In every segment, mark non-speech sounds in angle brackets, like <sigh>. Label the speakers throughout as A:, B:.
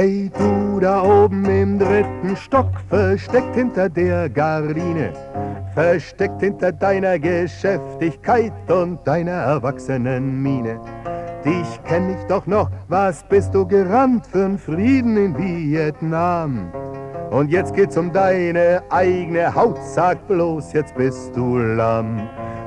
A: Hey du da oben im dritten Stock, versteckt hinter der Gardine, versteckt hinter deiner Geschäftigkeit und deiner erwachsenen Miene. Dich kenn ich doch noch, was bist du gerannt für'n Frieden in Vietnam? Und jetzt geht's um deine eigene Haut, sag bloß, jetzt bist du lamm.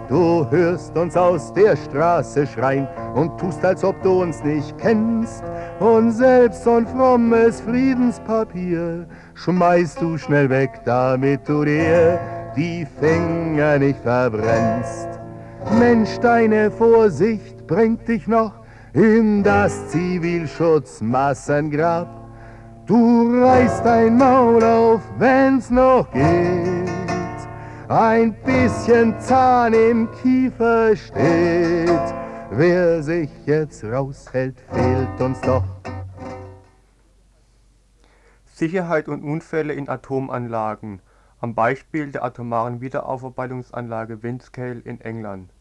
A: Du hörst uns aus der Straße schreien und tust, als ob du uns nicht kennst. Und selbst so ein frommes Friedenspapier schmeißt du schnell weg, damit du dir die Finger nicht verbrennst. Mensch, deine Vorsicht bringt dich noch in das Zivilschutzmassengrab. Du reißt dein Maul auf, wenn's noch geht ein bisschen Zahn im Kiefer steht. Wer sich jetzt raushält, fehlt uns doch.
B: Sicherheit und Unfälle in Atomanlagen am Beispiel der atomaren Wiederaufarbeitungsanlage Windscale in England.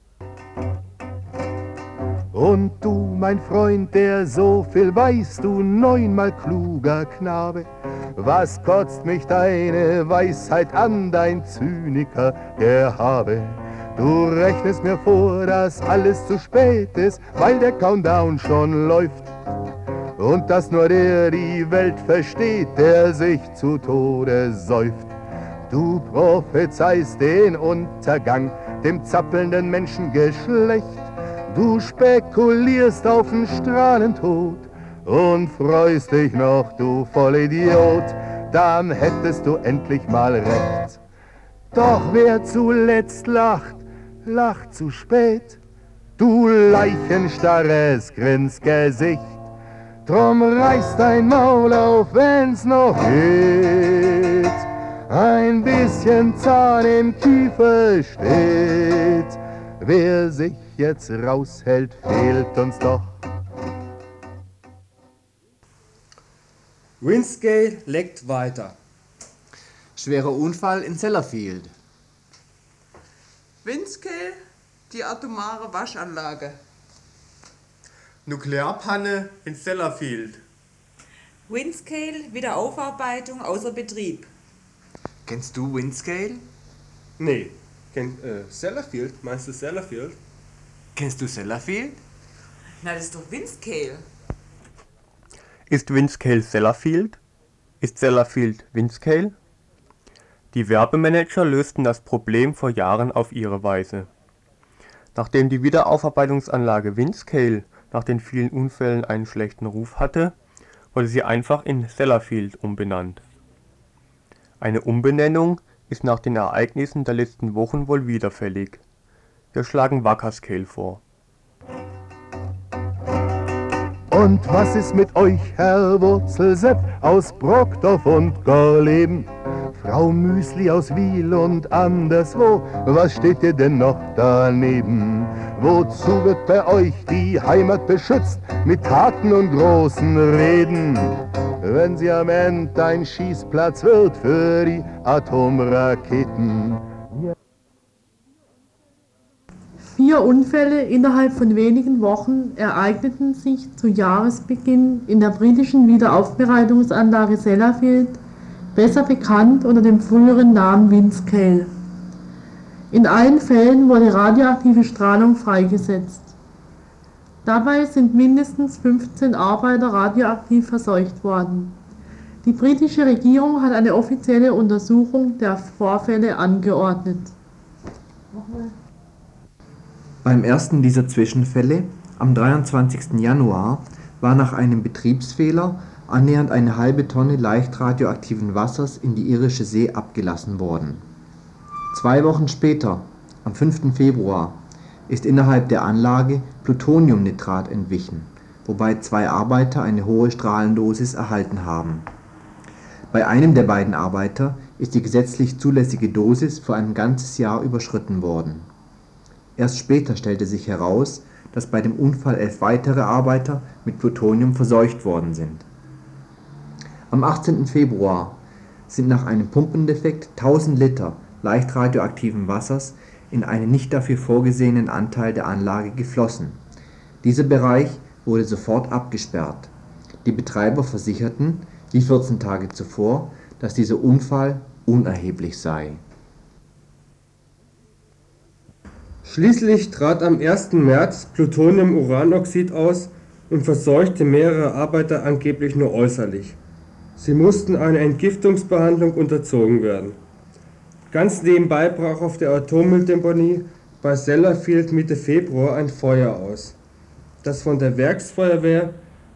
A: Und du, mein Freund, der so viel weißt, du neunmal kluger Knabe, was kotzt mich deine Weisheit an, dein Zyniker Gehabe? Du rechnest mir vor, dass alles zu spät ist, weil der Countdown schon läuft. Und dass nur der die Welt versteht, der sich zu Tode säuft. Du prophezeist den Untergang dem zappelnden Menschengeschlecht. Du spekulierst auf den Strahlentod und freust dich noch, du Vollidiot, dann hättest du endlich mal recht. Doch wer zuletzt lacht, lacht zu spät, du leichenstarres Grinsgesicht. Drum reiß dein Maul auf, wenn's noch geht. Ein bisschen Zahn im Kiefer steht. Wer sich jetzt raushält, fehlt uns doch.
C: Windscale leckt weiter.
D: Schwerer Unfall in Sellafield.
E: Windscale, die atomare Waschanlage.
B: Nuklearpanne in Sellafield.
F: Windscale, Wiederaufarbeitung außer Betrieb.
D: Kennst du Windscale?
B: Nee, kennt äh, Sellafield? Meinst du Sellafield?
D: Kennst du Sellafield?
F: Na, das ist doch Windscale.
B: Ist Windscale Sellafield? Ist Sellafield Windscale? Die Werbemanager lösten das Problem vor Jahren auf ihre Weise. Nachdem die Wiederaufarbeitungsanlage Windscale nach den vielen Unfällen einen schlechten Ruf hatte, wurde sie einfach in Sellafield umbenannt. Eine Umbenennung ist nach den Ereignissen der letzten Wochen wohl wieder fällig. Wir schlagen Wackerscale vor.
A: Und was ist mit euch, Herr Wurzelsepp aus Brockdorf und Gorleben? Frau Müsli aus Wiel und anderswo, was steht ihr denn noch daneben? Wozu wird bei euch die Heimat beschützt mit Taten und großen Reden? Wenn sie am Ende ein Schießplatz wird für die Atomraketen.
G: Vier Unfälle innerhalb von wenigen Wochen ereigneten sich zu Jahresbeginn in der britischen Wiederaufbereitungsanlage Sellafield, besser bekannt unter dem früheren Namen Windscale. In allen Fällen wurde radioaktive Strahlung freigesetzt. Dabei sind mindestens 15 Arbeiter radioaktiv verseucht worden. Die britische Regierung hat eine offizielle Untersuchung der Vorfälle angeordnet.
D: Beim ersten dieser Zwischenfälle, am 23. Januar, war nach einem Betriebsfehler annähernd eine halbe Tonne leicht radioaktiven Wassers in die Irische See abgelassen worden. Zwei Wochen später, am 5. Februar, ist innerhalb der Anlage Plutoniumnitrat entwichen, wobei zwei Arbeiter eine hohe Strahlendosis erhalten haben. Bei einem der beiden Arbeiter ist die gesetzlich zulässige Dosis für ein ganzes Jahr überschritten worden. Erst später stellte sich heraus, dass bei dem Unfall elf weitere Arbeiter mit Plutonium verseucht worden sind. Am 18. Februar sind nach einem Pumpendefekt 1000 Liter leicht radioaktiven Wassers in einen nicht dafür vorgesehenen Anteil der Anlage geflossen. Dieser Bereich wurde sofort abgesperrt. Die Betreiber versicherten, wie 14 Tage zuvor, dass dieser Unfall unerheblich sei.
H: Schließlich trat am 1. März Plutonium-Uranoxid aus und verseuchte mehrere Arbeiter angeblich nur äußerlich. Sie mussten einer Entgiftungsbehandlung unterzogen werden. Ganz nebenbei brach auf der Atommülldeponie bei Sellafield Mitte Februar ein Feuer aus, das von der Werksfeuerwehr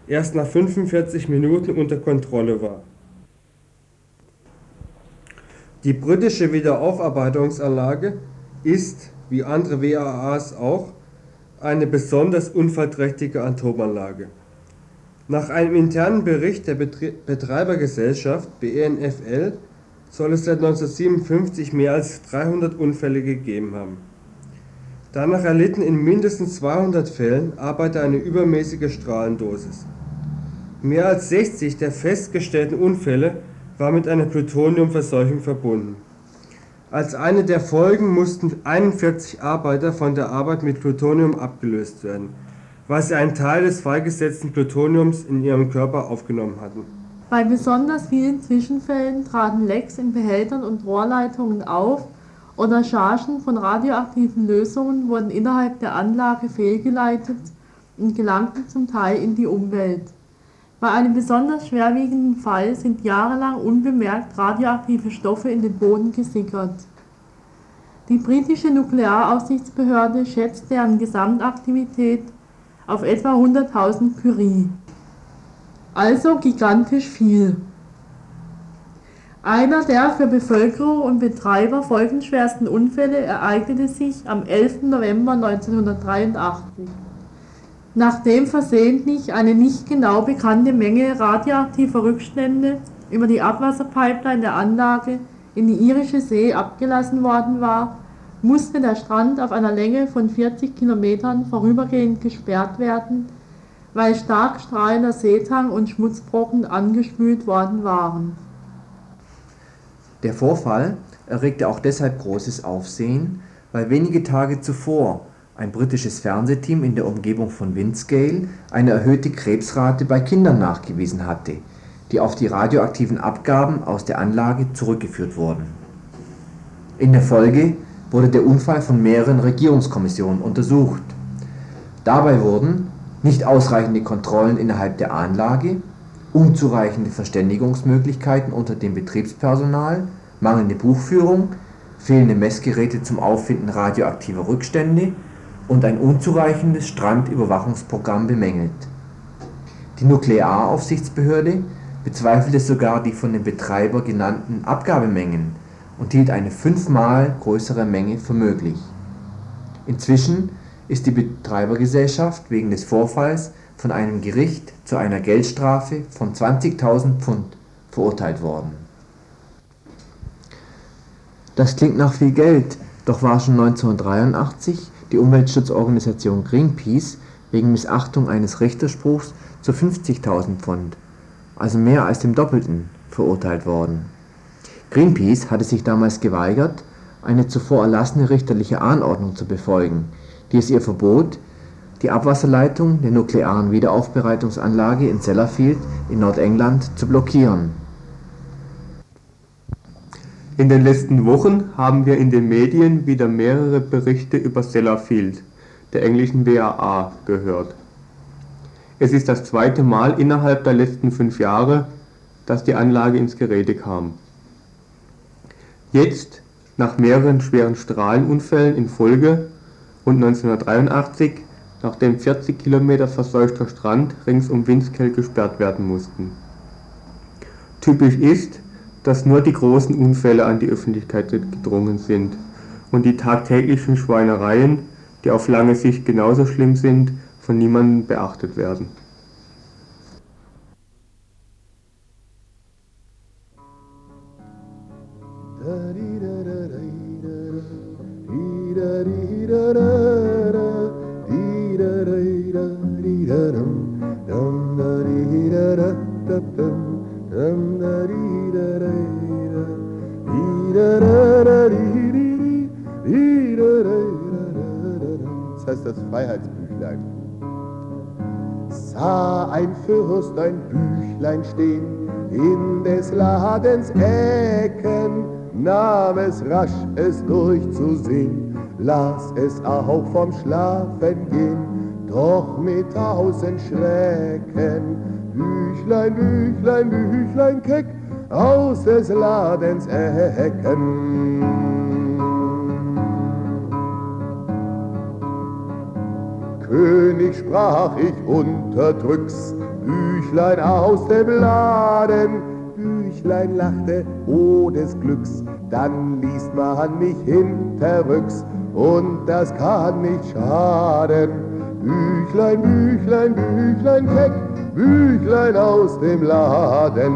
H: erst nach 45 Minuten unter Kontrolle war. Die britische Wiederaufarbeitungsanlage ist, wie andere WAAs auch, eine besonders unfallträchtige Atomanlage. Nach einem internen Bericht der Betreibergesellschaft BNFL soll es seit 1957 mehr als 300 Unfälle gegeben haben. Danach erlitten in mindestens 200 Fällen Arbeiter eine übermäßige Strahlendosis. Mehr als 60 der festgestellten Unfälle war mit einer Plutoniumverseuchung verbunden. Als eine der Folgen mussten 41 Arbeiter von der Arbeit mit Plutonium abgelöst werden, weil sie einen Teil des freigesetzten Plutoniums in ihrem Körper aufgenommen hatten.
G: Bei besonders vielen Zwischenfällen traten Lecks in Behältern und Rohrleitungen auf oder Chargen von radioaktiven Lösungen wurden innerhalb der Anlage fehlgeleitet und gelangten zum Teil in die Umwelt. Bei einem besonders schwerwiegenden Fall sind jahrelang unbemerkt radioaktive Stoffe in den Boden gesickert. Die britische Nuklearaufsichtsbehörde schätzt deren Gesamtaktivität auf etwa 100.000 Curie. Also gigantisch viel. Einer der für Bevölkerung und Betreiber folgenschwersten Unfälle ereignete sich am 11. November 1983 nachdem versehentlich eine nicht genau bekannte Menge radioaktiver Rückstände über die Abwasserpipeline der Anlage in die Irische See abgelassen worden war, musste der Strand auf einer Länge von 40 Kilometern vorübergehend gesperrt werden, weil stark strahlender Seetang und Schmutzbrocken angespült worden waren.
D: Der Vorfall erregte auch deshalb großes Aufsehen, weil wenige Tage zuvor ein britisches Fernsehteam in der Umgebung von Windscale eine erhöhte Krebsrate bei Kindern nachgewiesen hatte, die auf die radioaktiven Abgaben aus der Anlage zurückgeführt wurden. In der Folge wurde der Unfall von mehreren Regierungskommissionen untersucht. Dabei wurden nicht ausreichende Kontrollen innerhalb der Anlage, unzureichende Verständigungsmöglichkeiten unter dem Betriebspersonal, mangelnde Buchführung, fehlende Messgeräte zum Auffinden radioaktiver Rückstände und ein unzureichendes Strandüberwachungsprogramm bemängelt. Die Nuklearaufsichtsbehörde bezweifelte sogar die von dem Betreiber genannten Abgabemengen und hielt eine fünfmal größere Menge für möglich. Inzwischen ist die Betreibergesellschaft wegen des Vorfalls von einem Gericht zu einer Geldstrafe von 20.000 Pfund verurteilt worden. Das klingt nach viel Geld, doch war schon 1983 die Umweltschutzorganisation Greenpeace wegen Missachtung eines Richterspruchs zu 50.000 Pfund, also mehr als dem Doppelten, verurteilt worden. Greenpeace hatte sich damals geweigert, eine zuvor erlassene richterliche Anordnung zu befolgen, die es ihr verbot, die Abwasserleitung der nuklearen Wiederaufbereitungsanlage in Sellafield in Nordengland zu blockieren
B: in den letzten Wochen haben wir in den Medien wieder mehrere Berichte über Sellafield, der englischen WAA, gehört. Es ist das zweite Mal innerhalb der letzten fünf Jahre, dass die Anlage ins Gerede kam. Jetzt, nach mehreren schweren Strahlenunfällen in Folge und 1983, nachdem 40 Kilometer verseuchter Strand rings um Windscale gesperrt werden mussten. Typisch ist, dass nur die großen Unfälle an die Öffentlichkeit gedrungen sind und die tagtäglichen Schweinereien, die auf lange Sicht genauso schlimm sind, von niemandem beachtet werden.
A: Das heißt das Freiheitsbüchlein. sah ein Fürst ein Büchlein stehen in des Ladens Ecken, nahm es rasch, es durchzusehen, las es auch vom Schlafen gehen, doch mit tausend Schrecken. Büchlein, Büchlein, Büchlein keck, aus des Ladens Ecken. König sprach ich unterdrücks, Büchlein aus dem Laden, Büchlein lachte, oh des Glücks, dann liest man mich hinterrücks, und das kann nicht schaden. Büchlein, Büchlein, Büchlein keck, Büchlein aus dem Laden.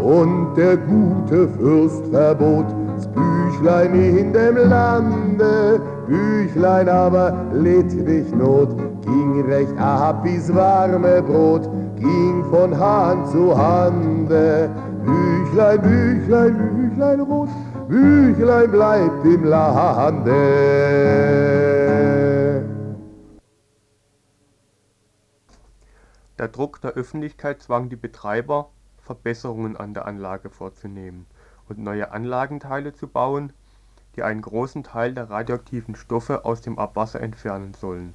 A: Und der gute Fürst verbot, Büchlein in dem Lande, Büchlein aber litt dich Not, ging recht ab wie's warme Brot, ging von Hand zu Hande. Büchlein, Büchlein, Büchlein rot, Büchlein bleibt im Lande.
B: Der Druck der Öffentlichkeit zwang die Betreiber, Verbesserungen an der Anlage vorzunehmen und neue Anlagenteile zu bauen, die einen großen Teil der radioaktiven Stoffe aus dem Abwasser entfernen sollen.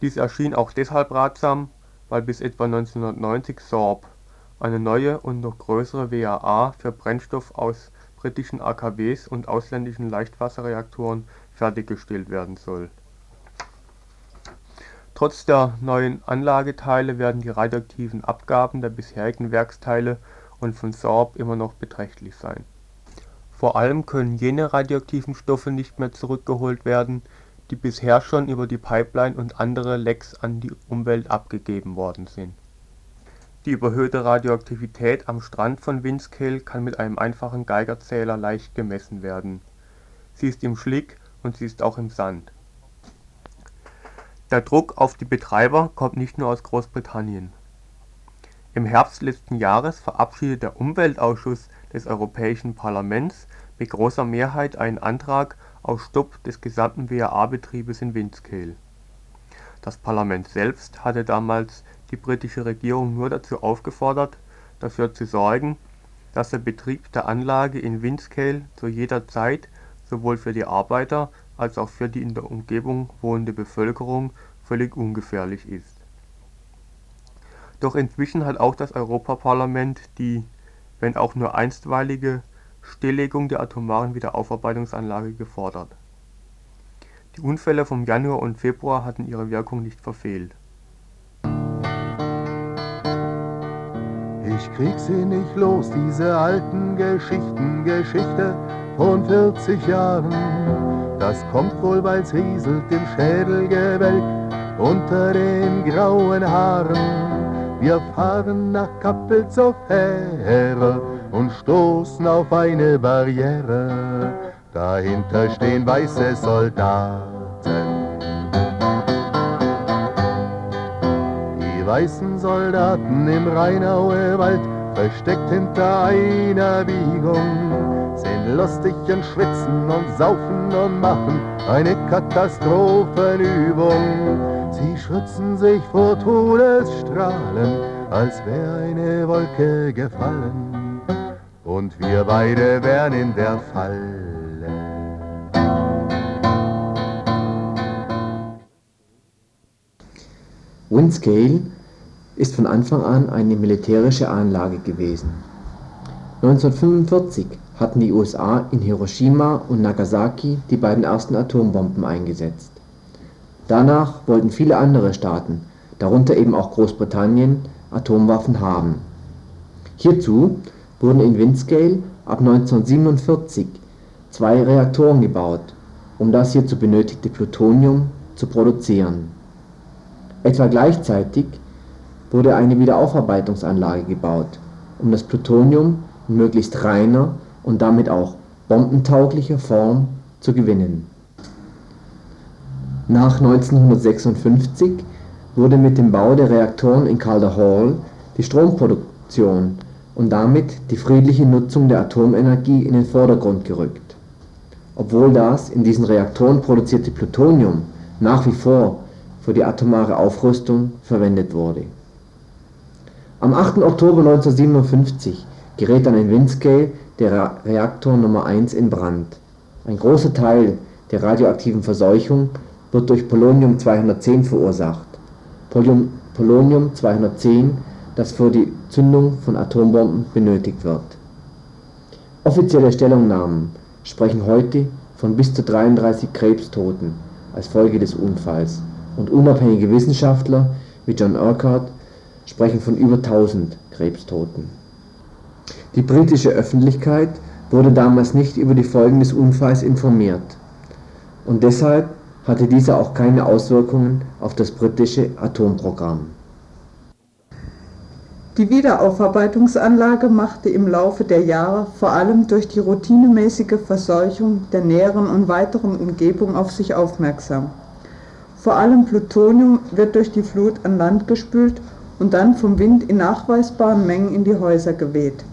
B: Dies erschien auch deshalb ratsam, weil bis etwa 1990 Sorb, eine neue und noch größere WAA für Brennstoff aus britischen AKWs und ausländischen Leichtwasserreaktoren fertiggestellt werden soll. Trotz der neuen Anlageteile werden die radioaktiven Abgaben der bisherigen Werksteile und von Sorb immer noch beträchtlich sein. Vor allem können jene radioaktiven Stoffe nicht mehr zurückgeholt werden, die bisher schon über die Pipeline und andere Lecks an die Umwelt abgegeben worden sind. Die überhöhte Radioaktivität am Strand von Windscale kann mit einem einfachen Geigerzähler leicht gemessen werden. Sie ist im Schlick und sie ist auch im Sand. Der Druck auf die Betreiber kommt nicht nur aus Großbritannien. Im Herbst letzten Jahres verabschiedete der Umweltausschuss des Europäischen Parlaments mit großer Mehrheit einen Antrag auf Stopp des gesamten WAA-Betriebes in Windscale. Das Parlament selbst hatte damals die britische Regierung nur dazu aufgefordert, dafür zu sorgen, dass der Betrieb der Anlage in Windscale zu jeder Zeit sowohl für die Arbeiter als auch für die in der Umgebung wohnende Bevölkerung völlig ungefährlich ist. Doch inzwischen hat auch das Europaparlament die, wenn auch nur einstweilige, Stilllegung der atomaren Wiederaufarbeitungsanlage gefordert. Die Unfälle vom Januar und Februar hatten ihre Wirkung nicht verfehlt.
A: Ich krieg sie nicht los, diese alten Geschichten, Geschichte von 40 Jahren. Das kommt wohl, weil's rieselt im Schädelgebälk unter den grauen Haaren. Wir fahren nach Kappel zur Fähre und stoßen auf eine Barriere. Dahinter stehen weiße Soldaten. Die weißen Soldaten im Rheinauer Wald, versteckt hinter einer Biegung, sind lustig und schwitzen und saufen und machen eine Katastrophenübung. Sie schützen sich vor Todesstrahlen, als wäre eine Wolke gefallen. Und wir beide wären in der Falle.
D: Windscale ist von Anfang an eine militärische Anlage gewesen. 1945 hatten die USA in Hiroshima und Nagasaki die beiden ersten Atombomben eingesetzt. Danach wollten viele andere Staaten, darunter eben auch Großbritannien, Atomwaffen haben. Hierzu wurden in Windscale ab 1947 zwei Reaktoren gebaut, um das hierzu benötigte Plutonium zu produzieren. Etwa gleichzeitig wurde eine Wiederaufarbeitungsanlage gebaut, um das Plutonium in möglichst reiner und damit auch bombentauglicher Form zu gewinnen. Nach 1956 wurde mit dem Bau der Reaktoren in Calder Hall die Stromproduktion und damit die friedliche Nutzung der Atomenergie in den Vordergrund gerückt. obwohl das in diesen Reaktoren produzierte Plutonium nach wie vor für die atomare Aufrüstung verwendet wurde. Am 8. Oktober 1957 gerät dann in Windscale der Reaktor Nummer 1 in Brand. Ein großer Teil der radioaktiven Verseuchung wird durch Polonium-210 verursacht (Polonium-210, das für die Zündung von Atombomben benötigt wird). Offizielle Stellungnahmen sprechen heute von bis zu 33 Krebstoten als Folge des Unfalls und unabhängige Wissenschaftler wie John Urquhart sprechen von über 1000 Krebstoten. Die britische Öffentlichkeit wurde damals nicht über die Folgen des Unfalls informiert, und deshalb hatte dieser auch keine Auswirkungen auf das britische Atomprogramm.
E: Die Wiederaufarbeitungsanlage machte im Laufe der Jahre vor allem durch die routinemäßige Verseuchung der näheren und weiteren Umgebung auf sich aufmerksam. Vor allem Plutonium wird durch die Flut an Land gespült und dann vom Wind in nachweisbaren Mengen in die Häuser geweht.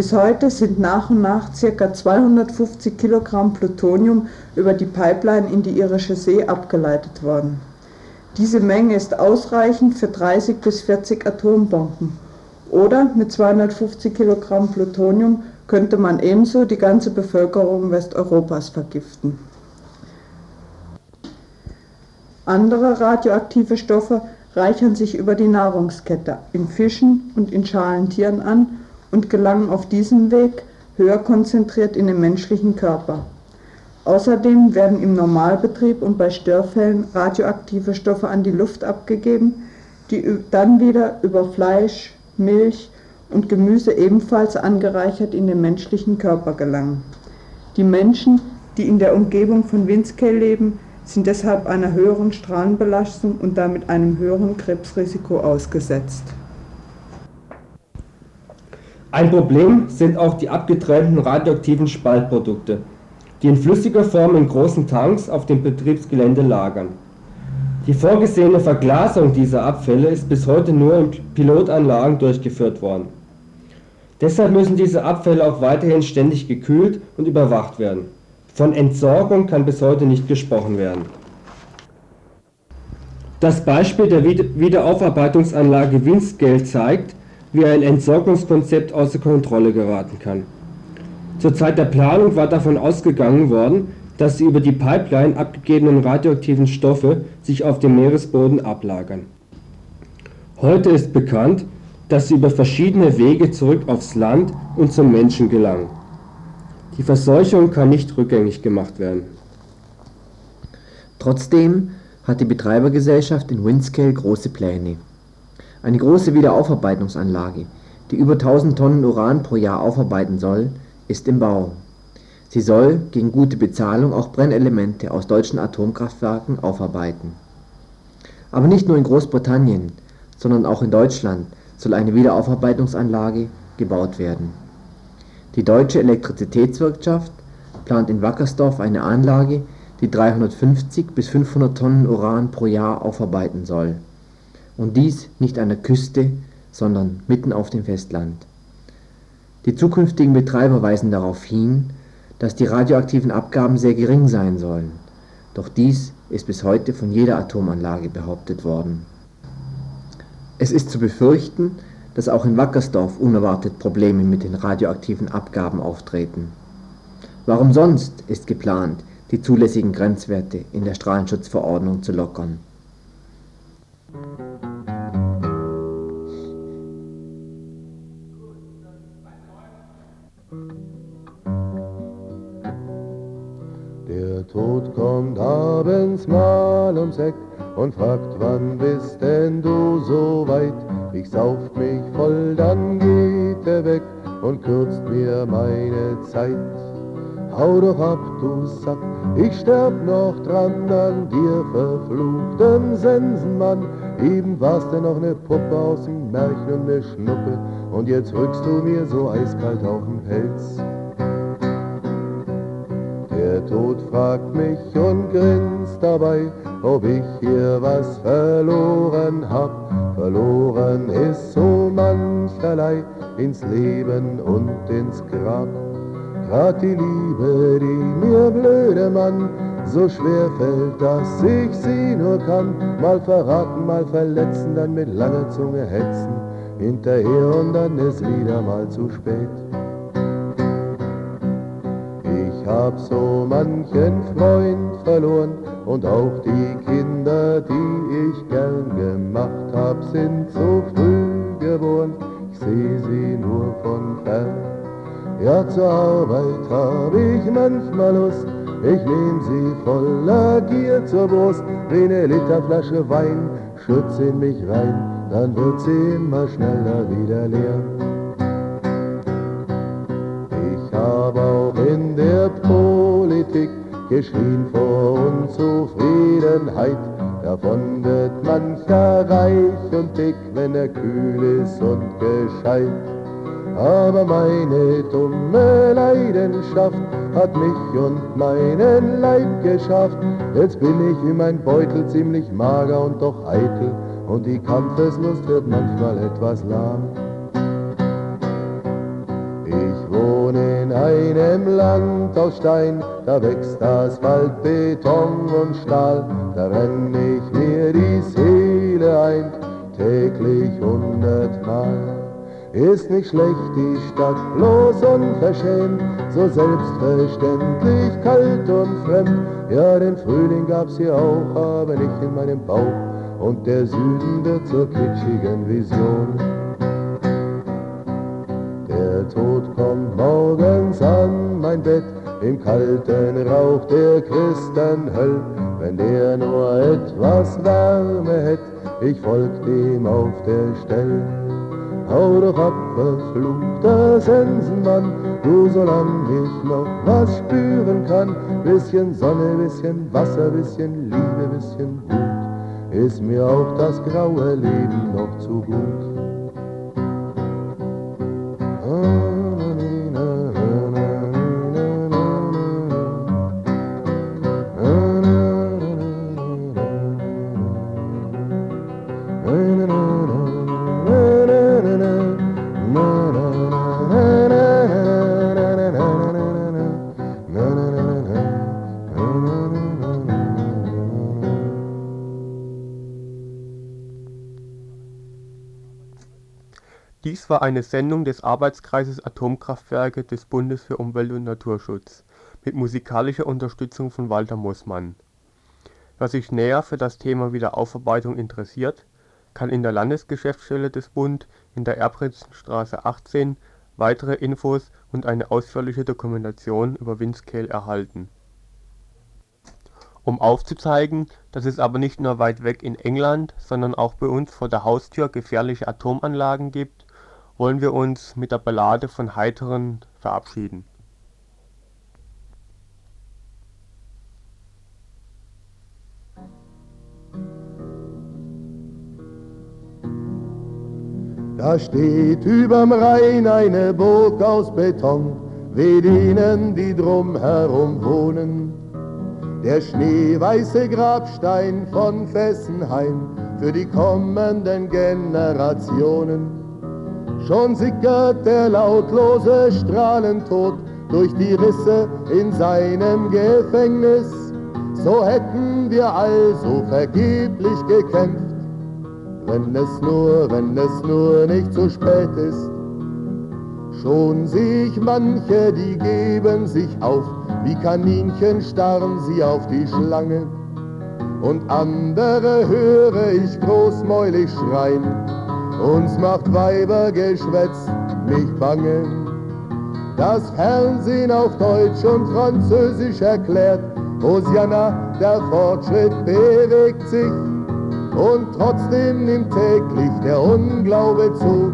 E: Bis heute sind nach und nach ca. 250 Kilogramm Plutonium über die Pipeline in die Irische See abgeleitet worden. Diese Menge ist ausreichend für 30 bis 40 Atombomben. Oder mit 250 Kilogramm Plutonium könnte man ebenso die ganze Bevölkerung Westeuropas vergiften. Andere radioaktive Stoffe reichern sich über die Nahrungskette in Fischen und in Schalentieren an und gelangen auf diesem Weg höher konzentriert in den menschlichen Körper. Außerdem werden im Normalbetrieb und bei Störfällen radioaktive Stoffe an die Luft abgegeben, die dann wieder über Fleisch, Milch und Gemüse ebenfalls angereichert in den menschlichen Körper gelangen. Die Menschen, die in der Umgebung von Windscale leben, sind deshalb einer höheren Strahlenbelastung und damit einem höheren Krebsrisiko ausgesetzt.
H: Ein Problem sind auch die abgetrennten radioaktiven Spaltprodukte, die in flüssiger Form in großen Tanks auf dem Betriebsgelände lagern. Die vorgesehene Verglasung dieser Abfälle ist bis heute nur in Pilotanlagen durchgeführt worden. Deshalb müssen diese Abfälle auch weiterhin ständig gekühlt und überwacht werden. Von Entsorgung kann bis heute nicht gesprochen werden. Das Beispiel der Wiederaufarbeitungsanlage Windscale zeigt, wie ein Entsorgungskonzept außer Kontrolle geraten kann. Zur Zeit der Planung war davon ausgegangen worden, dass die über die Pipeline abgegebenen radioaktiven Stoffe sich auf dem Meeresboden ablagern. Heute ist bekannt, dass sie über verschiedene Wege zurück aufs Land und zum Menschen gelangen. Die Verseuchung kann nicht rückgängig gemacht werden.
D: Trotzdem hat die Betreibergesellschaft in Windscale große Pläne. Eine große Wiederaufarbeitungsanlage, die über 1000 Tonnen Uran pro Jahr aufarbeiten soll, ist im Bau. Sie soll gegen gute Bezahlung auch Brennelemente aus deutschen Atomkraftwerken aufarbeiten. Aber nicht nur in Großbritannien, sondern auch in Deutschland soll eine Wiederaufarbeitungsanlage gebaut werden. Die Deutsche Elektrizitätswirtschaft plant in Wackersdorf eine Anlage, die 350 bis 500 Tonnen Uran pro Jahr aufarbeiten soll und dies nicht an der Küste, sondern mitten auf dem Festland. Die zukünftigen Betreiber weisen darauf hin, dass die radioaktiven Abgaben sehr gering sein sollen, doch dies ist bis heute von jeder Atomanlage behauptet worden. Es ist zu befürchten, dass auch in Wackersdorf unerwartet Probleme mit den radioaktiven Abgaben auftreten. Warum sonst ist geplant, die zulässigen Grenzwerte in der Strahlenschutzverordnung zu lockern
A: Tod kommt abends mal ums Eck und fragt, wann bist denn du so weit? Ich sauf mich voll, dann geht er weg und kürzt mir meine Zeit. Hau doch ab, du Sack, ich sterb noch dran an dir, verfluchten Sensenmann. Eben warst du noch ne Puppe aus dem Märchen und ne Schnuppe, und jetzt rückst du mir so eiskalt auf den Pelz. Der Tod fragt mich und grinst dabei, ob ich hier was verloren hab. Verloren ist so mancherlei ins Leben und ins Grab. grad die Liebe, die mir blöde Mann so schwer fällt, dass ich sie nur kann. Mal verraten, mal verletzen, dann mit langer Zunge hetzen, hinterher und dann ist wieder mal zu spät. Hab so manchen Freund verloren und auch die Kinder, die ich gern gemacht hab, sind so früh geboren. Ich seh sie nur von fern. Ja, zur Arbeit hab ich manchmal Lust, ich nehm sie voller Gier zur Brust, wie ne Literflasche Wein, schütz in mich rein, dann wird sie immer schneller wieder leer. Hab auch in der Politik geschrien vor Unzufriedenheit, davon wird mancher reich und dick, wenn er kühl ist und gescheit. Aber meine dumme Leidenschaft hat mich und meinen Leib geschafft. Jetzt bin ich wie mein Beutel ziemlich mager und doch eitel und die Kampfeslust wird manchmal etwas lahm. Einem Land aus Stein, da wächst Asphalt, Beton und Stahl, da renn ich mir die Seele ein, täglich hundertmal. Ist nicht schlecht die Stadt, bloß unverschämt, so selbstverständlich kalt und fremd. Ja, den Frühling gab's hier auch, aber nicht in meinem Bauch. Und der Süden wird zur kitschigen Vision. Tod kommt morgens an mein Bett, im kalten Rauch der Christenhöll. Wenn der nur etwas Wärme hätt, ich folgt ihm auf der Stelle. Hau doch ab, verfluchter Sensenmann, du solang ich noch was spüren kann. Bisschen Sonne, bisschen Wasser, bisschen Liebe, bisschen Wut, ist mir auch das graue Leben noch zu gut.
B: War eine Sendung des Arbeitskreises Atomkraftwerke des Bundes für Umwelt und Naturschutz mit musikalischer Unterstützung von Walter Moßmann. Wer sich näher für das Thema Wiederaufarbeitung interessiert, kann in der Landesgeschäftsstelle des Bund in der Erbprinzenstraße 18 weitere Infos und eine ausführliche Dokumentation über Windscale erhalten. Um aufzuzeigen, dass es aber nicht nur weit weg in England, sondern auch bei uns vor der Haustür gefährliche Atomanlagen gibt, wollen wir uns mit der Ballade von Heiteren verabschieden.
A: Da steht überm Rhein eine Burg aus Beton, weht ihnen, die drumherum wohnen. Der schneeweiße Grabstein von Fessenheim für die kommenden Generationen. Schon sickert der lautlose Strahlentod durch die Risse in seinem Gefängnis. So hätten wir also vergeblich gekämpft, wenn es nur, wenn es nur nicht zu spät ist. Schon seh ich manche, die geben sich auf, wie Kaninchen starren sie auf die Schlange. Und andere höre ich großmäulig schreien, uns macht Weibergeschwätz nicht bange. Das Fernsehen auf Deutsch und Französisch erklärt, Hosianna, der Fortschritt bewegt sich. Und trotzdem nimmt täglich der Unglaube zu,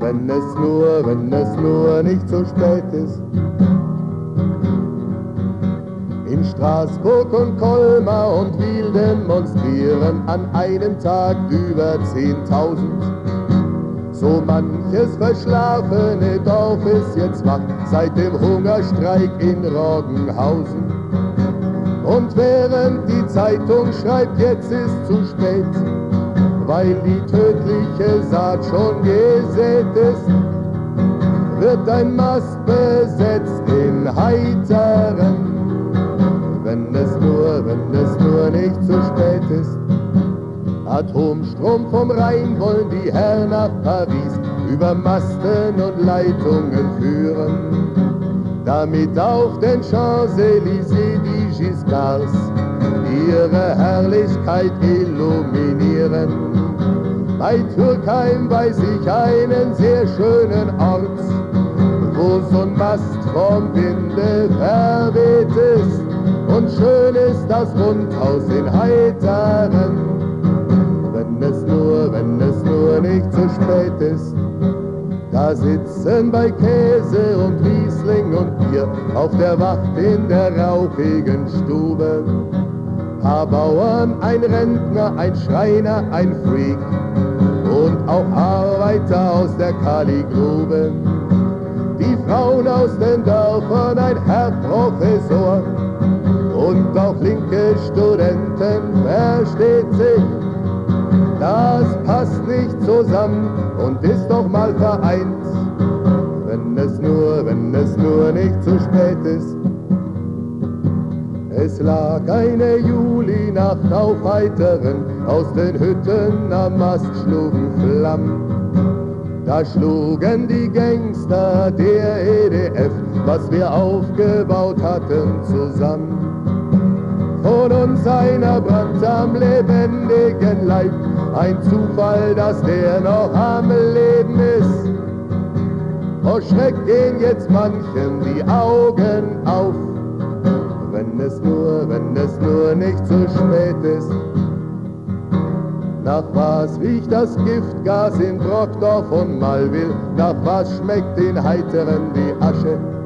A: wenn es nur, wenn es nur nicht zu spät ist. In Straßburg und Colmar und Wiel demonstrieren an einem Tag über 10.000. So manches verschlafene Dorf ist jetzt wach seit dem Hungerstreik in Roggenhausen. Und während die Zeitung schreibt, jetzt ist zu spät, weil die tödliche Saat schon gesät ist, wird ein Mast besetzt in heiteren. Wenn es nur, wenn es nur nicht zu spät ist. Atomstrom vom Rhein wollen die Herren nach Paris über Masten und Leitungen führen, damit auf den Champs-Élysées die Giscards ihre Herrlichkeit illuminieren. Bei Türkheim weiß ich einen sehr schönen Ort, wo so'n Mast vom Winde verweht ist und schön ist das Rundhaus in Heiteren. Wenn es nur, wenn es nur nicht zu spät ist, da sitzen bei Käse und Riesling und Bier auf der Wacht in der rauchigen Stube. Paar Bauern, ein Rentner, ein Schreiner, ein Freak und auch Arbeiter aus der Kaligrube. Die Frauen aus den Dörfern, ein Herr Professor und auch linke Studenten, versteht sich. Das passt nicht zusammen und ist doch mal vereint, wenn es nur, wenn es nur nicht zu spät ist. Es lag eine Julinacht auf Heiteren, aus den Hütten am Mast schlugen Flammen. Da schlugen die Gangster der EDF, was wir aufgebaut hatten, zusammen. Von uns einer Brand am lebendigen Leib, ein Zufall, dass der noch am Leben ist. Vor Schreck gehen jetzt manchen die Augen auf, wenn es nur, wenn es nur nicht zu spät ist. Nach was riecht das Giftgas in Brockdorf und Malwil? Nach was schmeckt in Heiteren die Asche?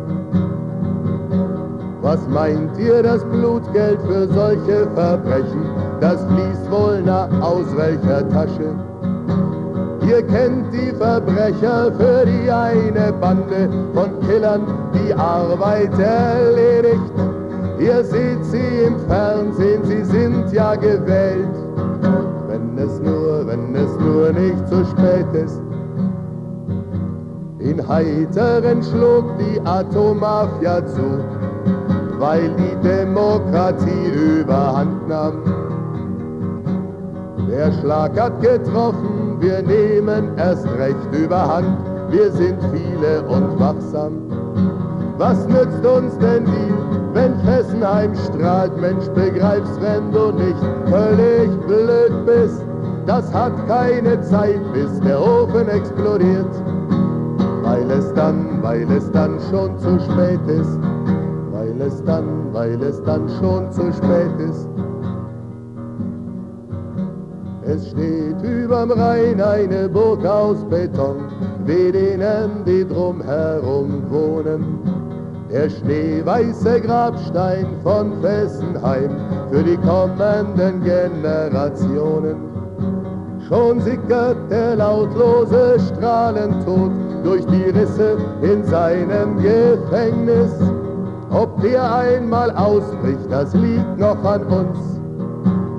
A: Was meint ihr, das Blutgeld für solche Verbrechen? Das fließt wohl nach aus welcher Tasche? Ihr kennt die Verbrecher für die eine Bande von Killern, die Arbeit erledigt. Ihr seht sie im Fernsehen, sie sind ja gewählt. Wenn es nur, wenn es nur nicht zu spät ist. In Heiteren schlug die Atommafia zu, weil die Demokratie überhand nahm. Der Schlag hat getroffen, wir nehmen erst recht überhand, wir sind viele und wachsam. Was nützt uns denn die, wenn Fessenheim strahlt? Mensch, begreifst, wenn du nicht völlig blöd bist. Das hat keine Zeit, bis der Ofen explodiert, weil es dann, weil es dann schon zu spät ist. Es dann, weil es dann schon zu spät ist. Es steht überm Rhein eine Burg aus Beton, weh denen, die drumherum wohnen. Der schneeweiße Grabstein von Fessenheim für die kommenden Generationen. Schon sickert der lautlose Strahlentod durch die Risse in seinem Gefängnis. Der einmal ausbricht, das liegt noch an uns,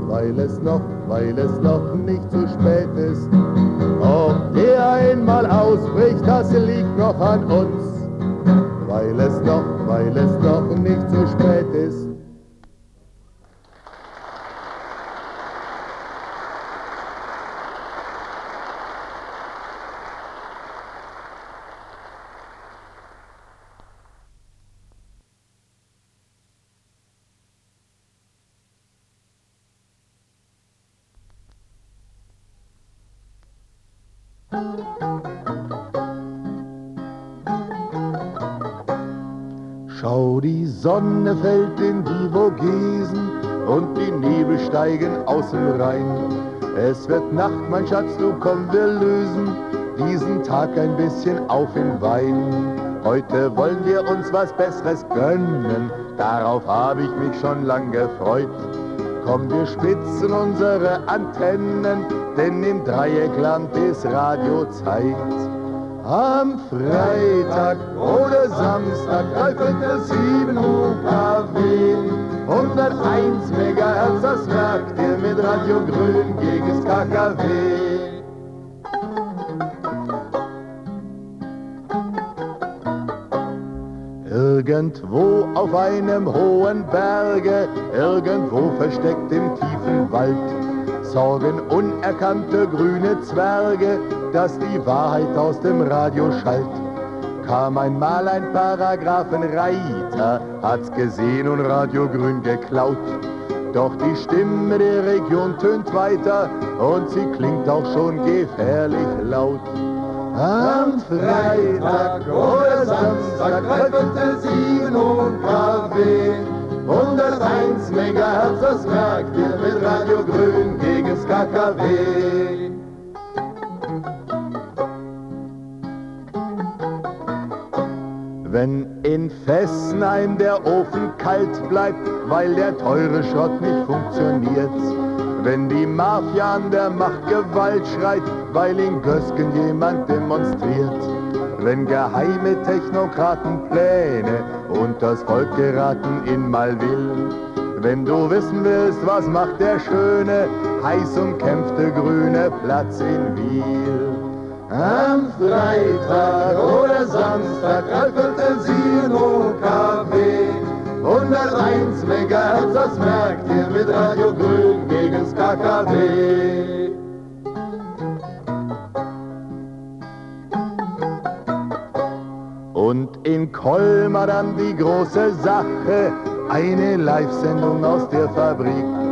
A: weil es noch, weil es noch nicht zu spät ist. Ob der einmal ausbricht, das liegt noch an uns, weil es noch, weil es noch nicht zu spät ist. Fällt in die Vogesen und die Nebel steigen aus dem Rhein. Es wird Nacht, mein Schatz, du komm, wir lösen diesen Tag ein bisschen auf in Wein. Heute wollen wir uns was Besseres gönnen, darauf habe ich mich schon lang gefreut. Komm, wir spitzen unsere Antennen, denn im Dreieckland ist Radio Zeit. Am Freitag oder Samstag läuft es 7 UKW. 101 Megahertz, das merkt ihr mit Radio Grün gegen das KKW. Irgendwo auf einem hohen Berge, irgendwo versteckt im tiefen Wald, sorgen unerkannte grüne Zwerge, dass die Wahrheit aus dem Radio schallt. Kam einmal ein Paragraphenreiter, hat's gesehen und Radio Grün geklaut. Doch die Stimme der Region tönt weiter und sie klingt auch schon gefährlich laut. Am Freitag oder Samstag treffete sieben UKW. 101 Megahertz, das merkt ihr mit Radio Grün gegen's KKW. Wenn in Fessenheim der Ofen kalt bleibt, weil der teure Schrott nicht funktioniert. Wenn die Mafia an der Macht Gewalt schreit, weil in Gösgen jemand demonstriert. Wenn geheime Technokraten Pläne und das Volk geraten in mal will. Wenn du wissen willst, was macht der schöne, heiß umkämpfte grüne Platz in Wiel. Am Freitag oder Samstag treffelte sie in OKW. 101 Megahertz, das merkt ihr mit Radio Grün gegen's KKW. Und in Colmar dann die große Sache, eine Live-Sendung aus der Fabrik,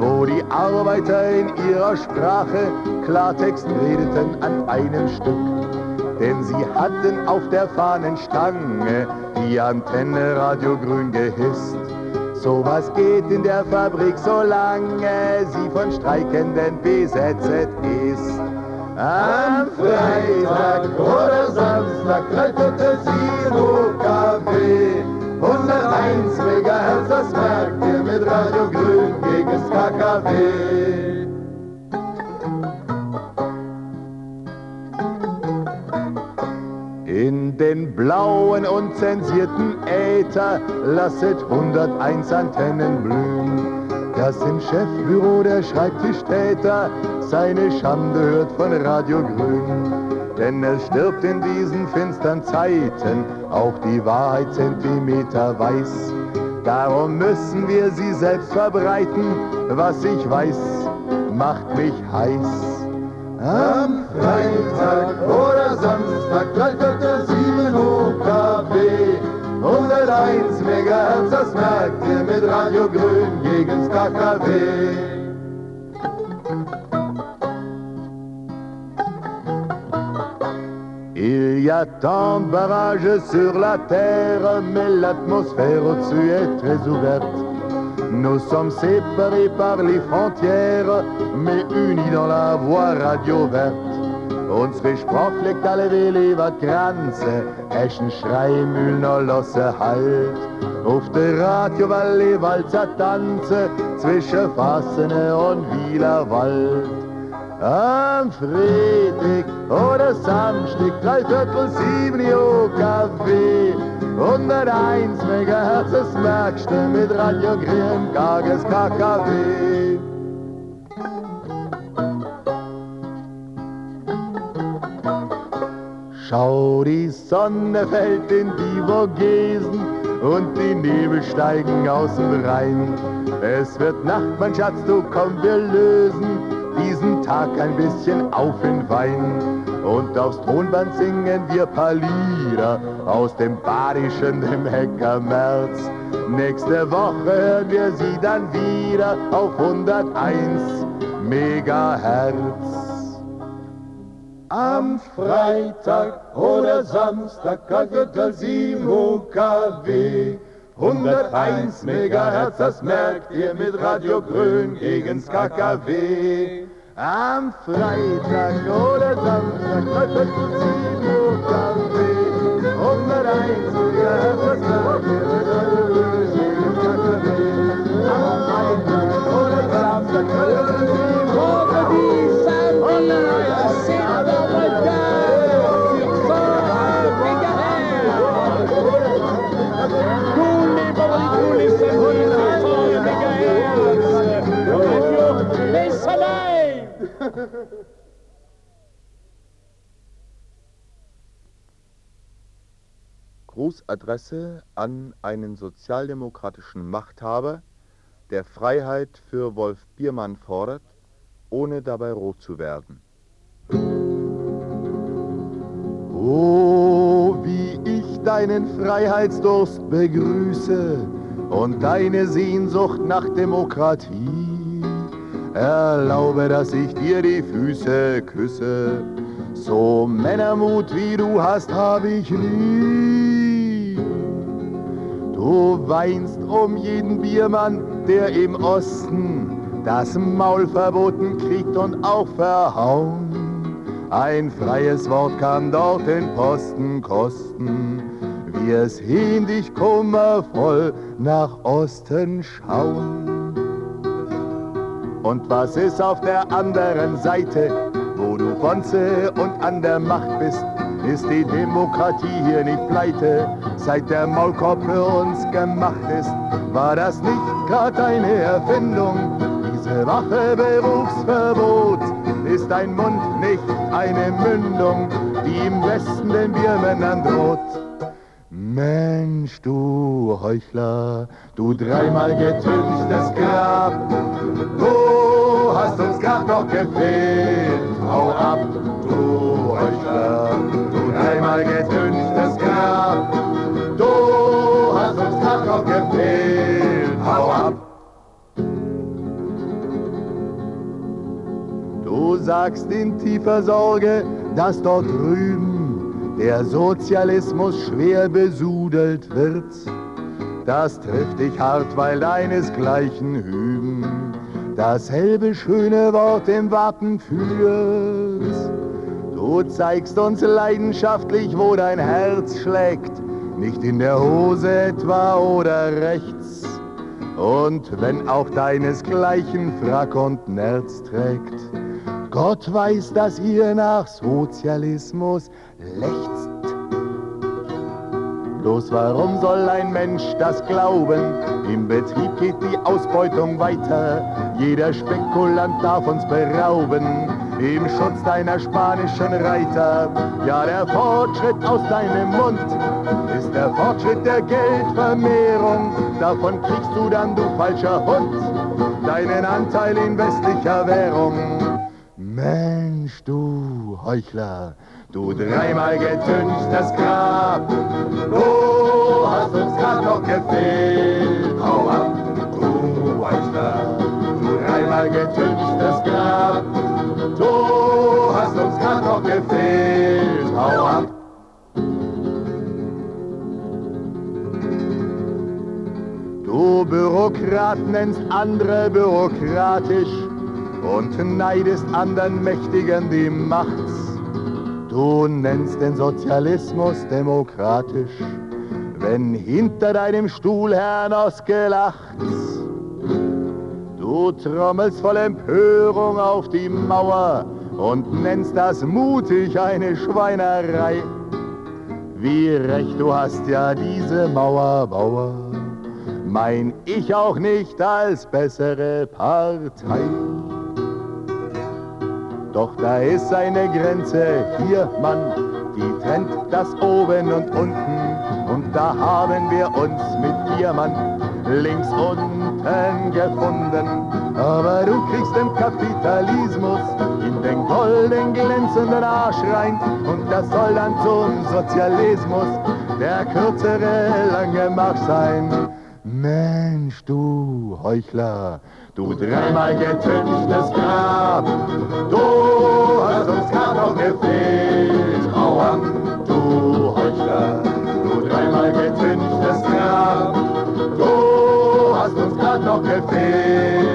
A: wo die Arbeiter in ihrer Sprache Klartext redeten an einem Stück. Denn sie hatten auf der Fahnenstange die Antenne Radio Grün gehisst. Sowas geht in der Fabrik, solange sie von Streikenden besetzt ist. Am Freitag oder Samstag treffete sie in OKW. 101 Megahertz, das merkt ihr mit Radio Grün gegen's KKW. In den blauen und zensierten Äther lasset 101 Antennen blühen. Dass im Chefbüro der Schreibtischtäter seine Schande hört von Radio Grün. Denn es stirbt in diesen finstern Zeiten auch die Wahrheit Zentimeter weiß. Darum müssen wir sie selbst verbreiten. Was ich weiß, macht mich heiß. Am Freitag oder Samstag, dreiviertel sieben OKW. 101 Megahertz, das merkt ihr mit Radio Grün gegen's KKW. Y a tant de barrages sur la terre, mais l'atmosphère au-dessus est très ouverte. Nous sommes séparés par les frontières, mais unis dans la voie radio verte. Unsere Sprache legt alle Wille über die Grenze, Eschen Schreimühlen noch losse Halt. Auf der Radiowalle Walzer tanze, zwischen Fassene und Wielerwald. Am Freitag oder Samstag, drei Viertel sieben OKW. 101 Megahertz, das merkst du mit Radio Grün, Gages KKW. Schau, die Sonne fällt in die Vogesen und die Nebel steigen aus dem Rhein. Es wird Nacht, mein Schatz, du komm, wir lösen diesen Tag ein bisschen auf in Wein. Und aufs Tonband singen wir paar Lieder aus dem Badischen, dem Heckermärz. Nächste Woche hören wir sie dann wieder auf 101 Megahertz. Am Freitag oder Samstag, Viertel 7 UKW. 101 Megahertz, das merkt ihr mit Radio Grün gegen's KKW. Am Freitag oder Samstag, Viertel 7 UKW. 101 Megahertz, das merkt ihr mit Radio Grün <laughs> Grußadresse an einen sozialdemokratischen Machthaber, der Freiheit für Wolf Biermann fordert, ohne dabei rot zu werden. Oh, wie ich deinen Freiheitsdurst begrüße und deine Sehnsucht nach Demokratie. Erlaube, dass ich dir die Füße küsse, so Männermut wie du hast, hab ich nie. Du weinst um jeden Biermann, der im Osten das Maul verboten kriegt und auch verhauen. Ein freies Wort kann dort den Posten kosten. Wir sehen dich kummervoll nach Osten schauen. Und was ist auf der anderen Seite, wo du Bonze und an der Macht bist? Ist die Demokratie hier nicht pleite, seit der Maulkorb für uns gemacht ist? War das nicht grad eine Erfindung? Diese Wache Berufsverbot ist ein Mund, nicht eine Mündung, die im Westen den Biermännern droht. Mensch, du Heuchler, du dreimal getünchtes Grab, du hast uns grad noch gefehlt. Hau ab, du Heuchler, du dreimal getünchtes Grab, du hast uns grad noch gefehlt. Hau ab. Du sagst in tiefer Sorge, dass dort drüben der Sozialismus schwer besudelt wird. Das trifft dich hart, weil deinesgleichen hüben dasselbe schöne Wort im Wappen führt. Du zeigst uns leidenschaftlich, wo dein Herz schlägt, nicht in der Hose etwa oder rechts. Und wenn auch deinesgleichen Frack und Nerz trägt, Gott weiß, dass ihr nach Sozialismus lechzt. Bloß warum soll ein Mensch das glauben? Im Betrieb geht die Ausbeutung weiter. Jeder Spekulant darf uns berauben. Im Schutz deiner spanischen Reiter. Ja, der Fortschritt aus deinem Mund ist der Fortschritt der Geldvermehrung. Davon kriegst du dann, du falscher Hund, deinen Anteil in westlicher Währung. Mensch, du Heuchler, du dreimal getünchtes Grab, du hast uns grad noch gefehlt. Hau ab, du Heuchler, du dreimal getünchtes Grab, du hast uns grad noch gefehlt. Hau ab. Du Bürokrat nennst andere bürokratisch und neidest anderen Mächtigen die Macht. Du nennst den Sozialismus demokratisch, wenn hinter deinem Stuhl Herrn ausgelacht. Du trommelst voll Empörung auf die Mauer und nennst das mutig eine Schweinerei. Wie recht du hast ja diese Mauerbauer, mein ich auch nicht als bessere Partei. Doch da ist eine Grenze, hier, Mann, die trennt das oben und unten. Und da haben wir uns mit dir, Mann, links unten gefunden. Aber du kriegst den Kapitalismus in den golden glänzenden Arsch rein. Und das soll dann zum Sozialismus der kürzere lange Marsch sein. Mensch, du Heuchler, du dreimal getünchtes Grab, du hast uns grad noch gefehlt. Ab, du Heuchler, du dreimal getünchtes Grab, du hast uns grad noch gefehlt.